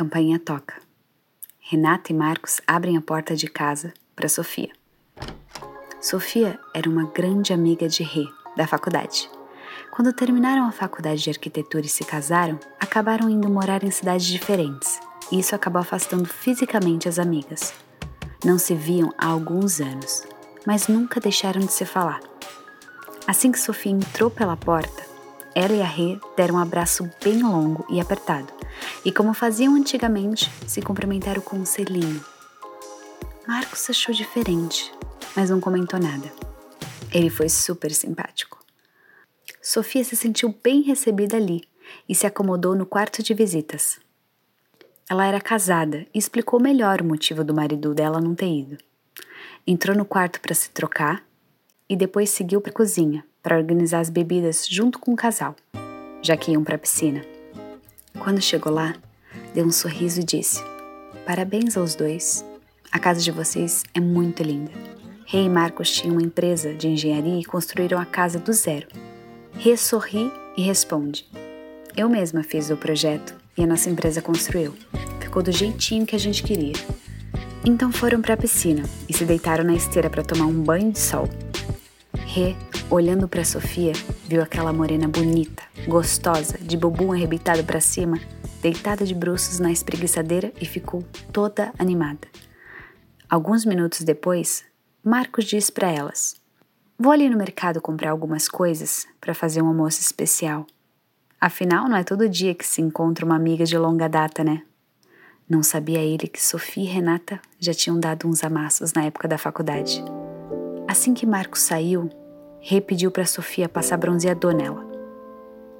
campainha toca. Renata e Marcos abrem a porta de casa para Sofia. Sofia era uma grande amiga de Rê, da faculdade. Quando terminaram a faculdade de arquitetura e se casaram, acabaram indo morar em cidades diferentes. E isso acabou afastando fisicamente as amigas. Não se viam há alguns anos, mas nunca deixaram de se falar. Assim que Sofia entrou pela porta, ela e a Rê deram um abraço bem longo e apertado, e como faziam antigamente, se cumprimentaram com um selinho. Marcos achou diferente, mas não comentou nada. Ele foi super simpático. Sofia se sentiu bem recebida ali e se acomodou no quarto de visitas. Ela era casada e explicou melhor o motivo do marido dela não ter ido. Entrou no quarto para se trocar e depois seguiu para a cozinha para organizar as bebidas junto com o casal, já que iam para a piscina. Quando chegou lá, deu um sorriso e disse: Parabéns aos dois. A casa de vocês é muito linda. Rei e Marcos tinham uma empresa de engenharia e construíram a casa do zero. Rê sorri e responde: Eu mesma fiz o projeto e a nossa empresa construiu. Ficou do jeitinho que a gente queria. Então foram para a piscina e se deitaram na esteira para tomar um banho de sol. Rê, olhando para Sofia, viu aquela morena bonita, gostosa, de bumbum arrebitado para cima, deitada de bruços na espreguiçadeira e ficou toda animada. Alguns minutos depois, Marcos disse para elas: Vou ali no mercado comprar algumas coisas para fazer um almoço especial. Afinal, não é todo dia que se encontra uma amiga de longa data, né? Não sabia ele que Sofia e Renata já tinham dado uns amassos na época da faculdade. Assim que Marcos saiu, Rê pediu para Sofia passar bronzeador nela.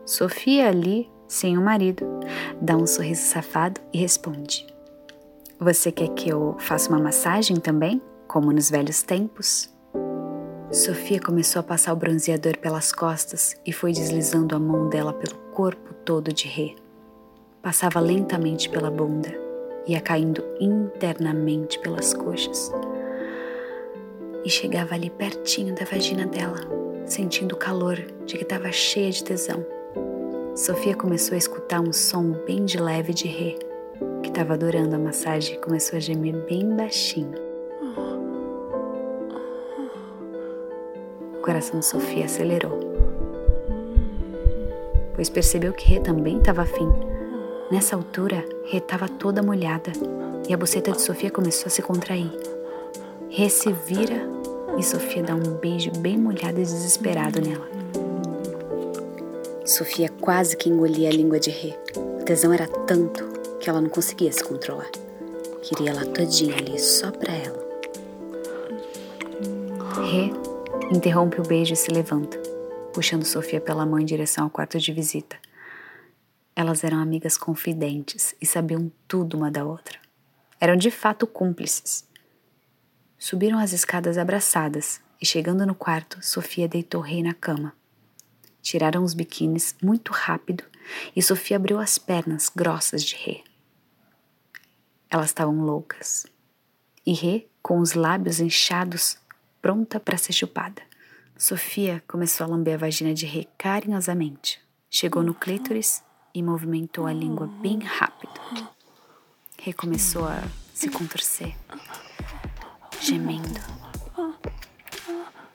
Sofia, ali, sem o marido, dá um sorriso safado e responde: Você quer que eu faça uma massagem também, como nos velhos tempos? Sofia começou a passar o bronzeador pelas costas e foi deslizando a mão dela pelo corpo todo de Rê. Passava lentamente pela bunda, ia caindo internamente pelas coxas e chegava ali pertinho da vagina dela, sentindo o calor de que estava cheia de tesão. Sofia começou a escutar um som bem de leve de ré, que estava adorando a massagem e começou a gemer bem baixinho. O coração de Sofia acelerou, pois percebeu que Rê também estava afim. Nessa altura, Rê estava toda molhada e a buceta de Sofia começou a se contrair. Rê se vira e Sofia dá um beijo bem molhado e desesperado nela. Sofia quase que engolia a língua de Rê. O tesão era tanto que ela não conseguia se controlar. Queria ela todinha ali, só pra ela. Rê interrompe o beijo e se levanta, puxando Sofia pela mão em direção ao quarto de visita. Elas eram amigas confidentes e sabiam tudo uma da outra. Eram de fato cúmplices. Subiram as escadas abraçadas e, chegando no quarto, Sofia deitou Rei na cama. Tiraram os biquínis muito rápido e Sofia abriu as pernas grossas de Rê. Elas estavam loucas. E Rê, com os lábios inchados, pronta para ser chupada. Sofia começou a lamber a vagina de Rê carinhosamente. Chegou no clítoris e movimentou a língua bem rápido. Rê começou a se contorcer gemendo.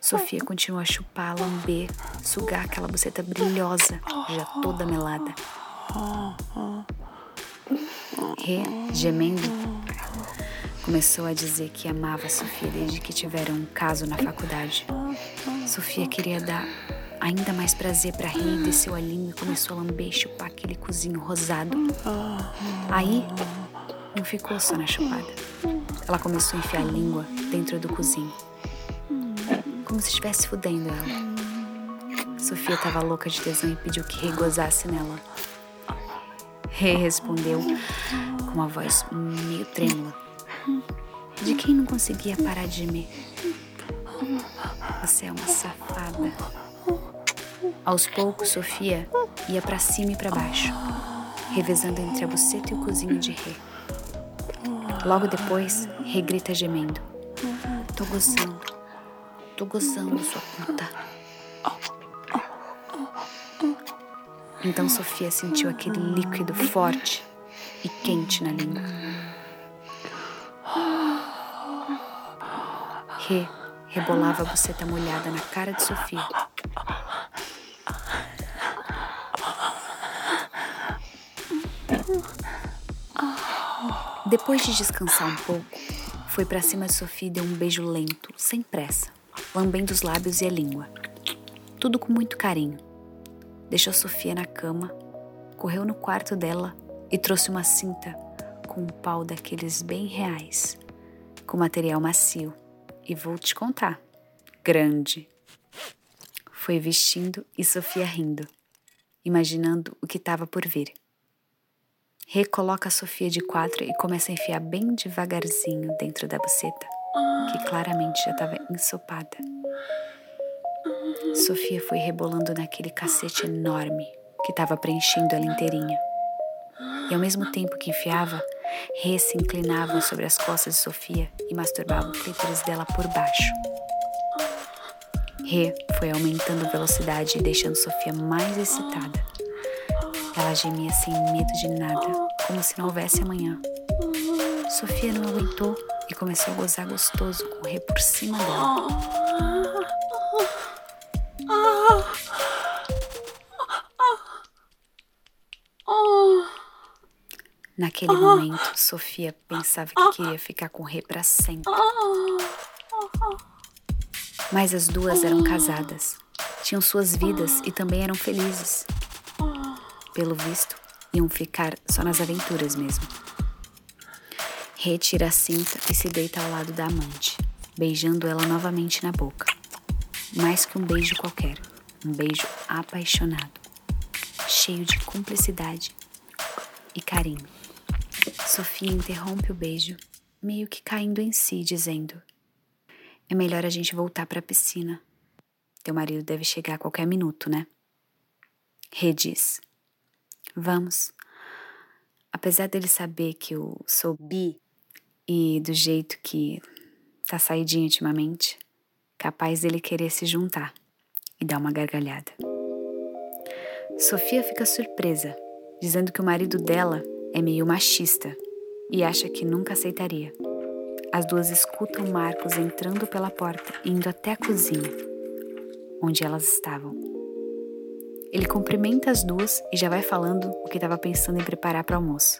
Sofia continua a chupar, lamber, sugar aquela buceta brilhosa, já toda melada. Rê, gemendo, começou a dizer que amava Sofia desde que tiveram um caso na faculdade. Sofia queria dar ainda mais prazer para Rê desceu a língua e começou a lamber e chupar aquele cozinho rosado. Aí, não ficou só na chupada. Ela começou a enfiar a língua dentro do cozinho, como se estivesse fudendo ela. Sofia estava louca de tesão e pediu que Rei gozasse nela. Rei respondeu com uma voz meio trêmula, de quem não conseguia parar de gemer. Você é uma safada. Aos poucos, Sofia ia para cima e para baixo, revezando entre a buceta e o cozinho de Rei. Logo depois, regrita gemendo. Tô gozando. Tô gozando, sua puta. Então Sofia sentiu aquele líquido forte e quente na língua. Rê rebolava a buceta molhada na cara de Sofia. Depois de descansar um pouco, foi para cima de Sofia e deu um beijo lento, sem pressa, lambendo os lábios e a língua. Tudo com muito carinho. Deixou Sofia na cama, correu no quarto dela e trouxe uma cinta com um pau daqueles bem reais, com material macio. E vou te contar: grande. Foi vestindo e Sofia rindo, imaginando o que estava por vir. Recoloca a Sofia de quatro e começa a enfiar bem devagarzinho dentro da buceta, que claramente já estava ensopada. Sofia foi rebolando naquele cacete enorme que estava preenchendo ela inteirinha. E ao mesmo tempo que enfiava, Rê se inclinava sobre as costas de Sofia e masturbava o clítoris dela por baixo. Rê foi aumentando a velocidade e deixando Sofia mais excitada. Ela gemia sem medo de nada, como se não houvesse amanhã. Sofia não aguentou e começou a gozar gostoso rei por cima dela. Naquele momento, Sofia pensava que queria ficar com o rei para sempre. Mas as duas eram casadas, tinham suas vidas e também eram felizes. Pelo visto, iam ficar só nas aventuras mesmo. Retira a cinta e se deita ao lado da amante, beijando ela novamente na boca. Mais que um beijo qualquer, um beijo apaixonado, cheio de cumplicidade e carinho. Sofia interrompe o beijo, meio que caindo em si, dizendo: É melhor a gente voltar para a piscina. Teu marido deve chegar a qualquer minuto, né? Rê diz: Vamos. Apesar dele saber que eu sou bi e do jeito que tá saidinho ultimamente, capaz dele querer se juntar e dar uma gargalhada. Sofia fica surpresa, dizendo que o marido dela é meio machista e acha que nunca aceitaria. As duas escutam Marcos entrando pela porta, indo até a cozinha, onde elas estavam. Ele cumprimenta as duas e já vai falando o que estava pensando em preparar para o almoço.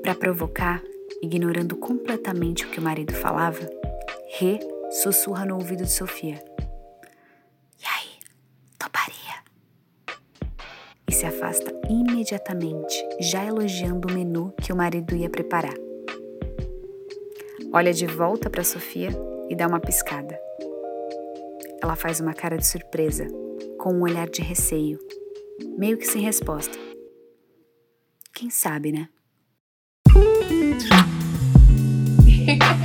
Para provocar, ignorando completamente o que o marido falava, Rê sussurra no ouvido de Sofia. E aí, toparia? E se afasta imediatamente, já elogiando o menu que o marido ia preparar. Olha de volta para Sofia e dá uma piscada. Ela faz uma cara de surpresa com um olhar de receio, meio que sem resposta. Quem sabe, né?